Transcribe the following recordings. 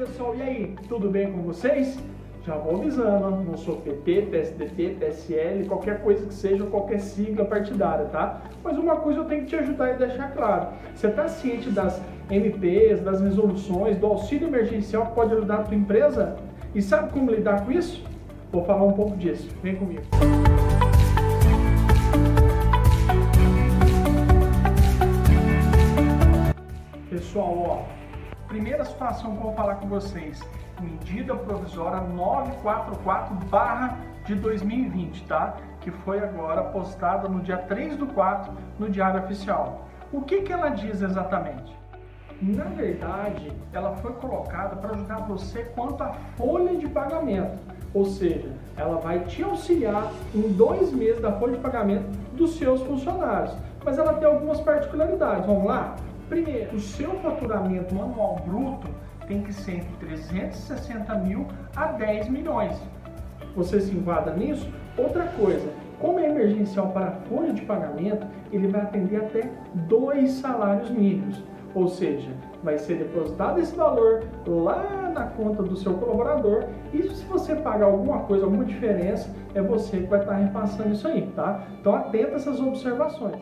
pessoal, e aí, tudo bem com vocês? Já vou avisando, não sou PT, PSDB, PSL, qualquer coisa que seja, qualquer sigla partidária, tá? Mas uma coisa eu tenho que te ajudar e deixar claro. Você está ciente das MPs, das resoluções, do auxílio emergencial que pode ajudar a tua empresa? E sabe como lidar com isso? Vou falar um pouco disso. Vem comigo. Pessoal, ó, Primeira situação que eu vou falar com vocês, medida provisória 944 barra de 2020, tá? Que foi agora postada no dia 3 do 4 no Diário Oficial. O que, que ela diz exatamente? Na verdade, ela foi colocada para ajudar você quanto à folha de pagamento. Ou seja, ela vai te auxiliar em dois meses da folha de pagamento dos seus funcionários. Mas ela tem algumas particularidades. Vamos lá? Primeiro, o seu faturamento anual bruto tem que ser entre 360 mil a 10 milhões. Você se enquadra nisso? Outra coisa, como é emergencial para folha de pagamento, ele vai atender até dois salários mínimos. Ou seja, vai ser depositado esse valor lá na conta do seu colaborador e se você pagar alguma coisa, alguma diferença, é você que vai estar repassando isso aí, tá? Então atenta a essas observações.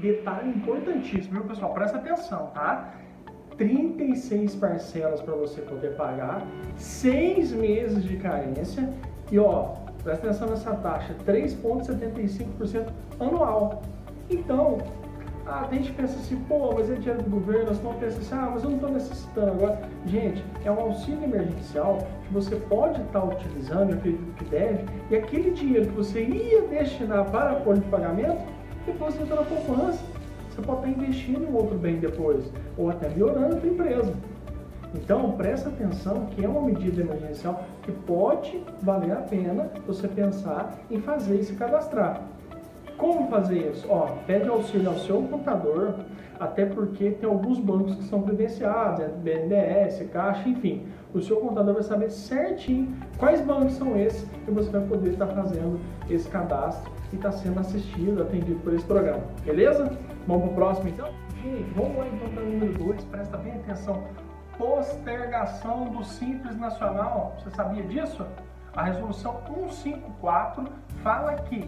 Detalhe importantíssimo, viu pessoal? Presta atenção, tá? 36 parcelas para você poder pagar, 6 meses de carência e ó, presta atenção nessa taxa, 3,75% anual. Então, a gente pensa assim, pô, mas é dinheiro do governo, nós não pensa assim, ah, mas eu não estou necessitando agora. Gente, é um auxílio emergencial que você pode estar tá utilizando, eu acredito que deve, e aquele dinheiro que você ia destinar para a folha de pagamento, depois você na poupança. Você pode estar investindo em outro bem depois, ou até melhorando a sua empresa. Então, presta atenção que é uma medida emergencial que pode valer a pena você pensar em fazer e se cadastrar. Como fazer isso? Ó, pede auxílio ao seu contador, até porque tem alguns bancos que são credenciados, é BNDES, Caixa, enfim. O seu contador vai saber certinho quais bancos são esses e você vai poder estar fazendo esse cadastro e está sendo assistido, atendido por esse programa. Beleza? Vamos para o próximo então? Gente, vamos lá então para o número 2, presta bem atenção. Postergação do Simples Nacional. Você sabia disso? A resolução 154 fala que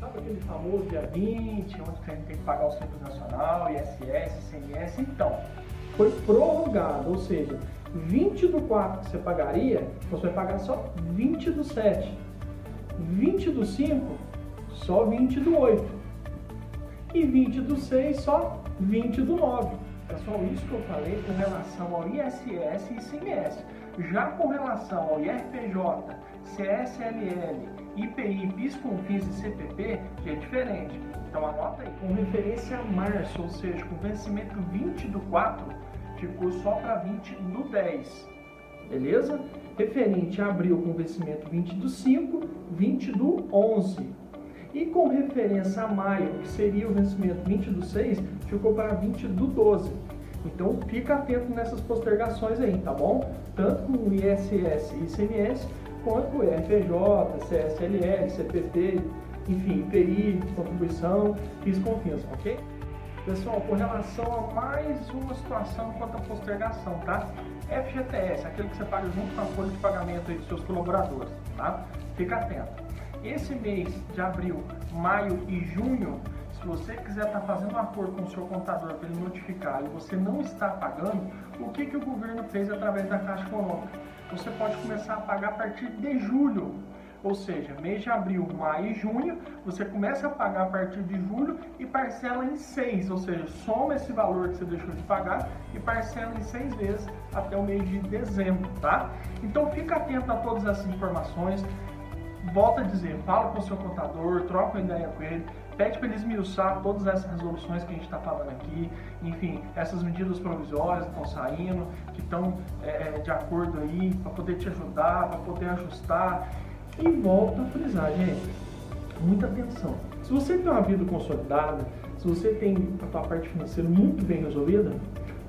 Sabe aquele famoso dia 20, onde a gente tem que pagar o Simples Nacional, ISS, ICMS? Então, foi prorrogado, ou seja, 20 do 4 que você pagaria, você vai pagar só 20 do 7. 20 do 5, só 20 do 8. E 20 do 6, só 20 do 9. É só isso que eu falei com relação ao ISS e ICMS. Já com relação ao IRPJ, CSLL, IPI, PIS/COFINS e CPP, é diferente. Então anota aí. Com referência a março, ou seja, com vencimento 20 do 4, ficou só para 20 do 10. Beleza? Referente a abril com vencimento 20 do 5, 20 do 11. E com referência a maio, que seria o vencimento 20 do 6, ficou para 20 do 12. Então fica atento nessas postergações aí, tá bom? Tanto com o ISS e ICMS, quanto RPJ, CSLL, CPT, enfim, IPI, contribuição, PIS confiança, ok? Pessoal, com relação a mais uma situação quanto à postergação, tá? FGTS, aquele que você paga junto com a folha de pagamento dos seus colaboradores, tá? Fica atento. Esse mês de abril, maio e junho, se você quiser estar tá fazendo um acordo com o seu contador para ele notificar e você não está pagando, o que, que o governo fez através da Caixa Econômica? Você pode começar a pagar a partir de julho. Ou seja, mês de abril, maio e junho, você começa a pagar a partir de julho e parcela em seis, ou seja, soma esse valor que você deixou de pagar e parcela em seis vezes até o mês de dezembro, tá? Então fica atento a todas essas informações volta a dizer, fala com o seu contador, troca uma ideia com ele, pede para ele esmiuçar todas essas resoluções que a gente está falando aqui, enfim, essas medidas provisórias que estão saindo, que estão é, é, de acordo aí, para poder te ajudar, para poder ajustar. E volta a frisar, gente, muita atenção. Se você tem uma vida consolidada, se você tem a sua parte financeira muito bem resolvida,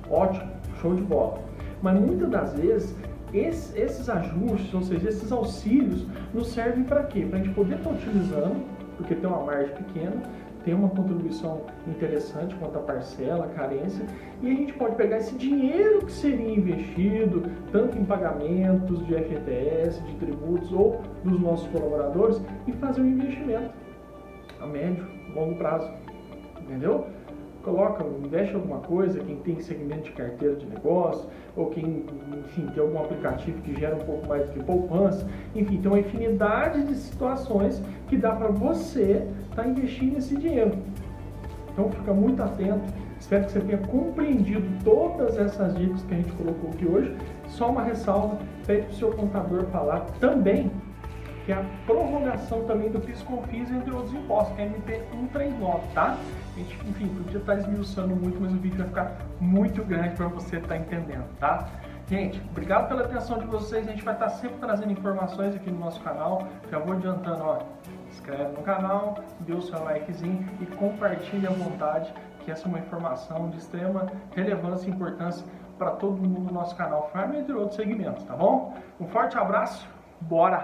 ótimo, show de bola. Mas muitas das vezes esse, esses ajustes, ou seja, esses auxílios, nos servem para quê? Para a gente poder estar tá utilizando, porque tem uma margem pequena, tem uma contribuição interessante quanto à parcela, carência, e a gente pode pegar esse dinheiro que seria investido, tanto em pagamentos de FTS, de tributos ou dos nossos colaboradores, e fazer um investimento a médio, longo prazo. Entendeu? Coloca, investe alguma coisa, quem tem segmento de carteira de negócio, ou quem, enfim, tem algum aplicativo que gera um pouco mais do que poupança, enfim, tem uma infinidade de situações que dá para você estar tá investindo esse dinheiro. Então fica muito atento, espero que você tenha compreendido todas essas dicas que a gente colocou aqui hoje. Só uma ressalva, pede para o seu contador falar também que é a prorrogação também do PIS/COFINS entre outros impostos, que é MP 139, tá? A gente, enfim, podia estar esmiuçando muito, mas o vídeo vai ficar muito grande para você estar tá entendendo, tá? Gente, obrigado pela atenção de vocês. A gente vai estar sempre trazendo informações aqui no nosso canal. Já vou adiantando, ó, inscreve no canal, dê o seu likezinho e compartilhe à vontade, que essa é uma informação de extrema relevância e importância para todo mundo do nosso canal Farm, entre outros segmentos, tá bom? Um forte abraço, Bora!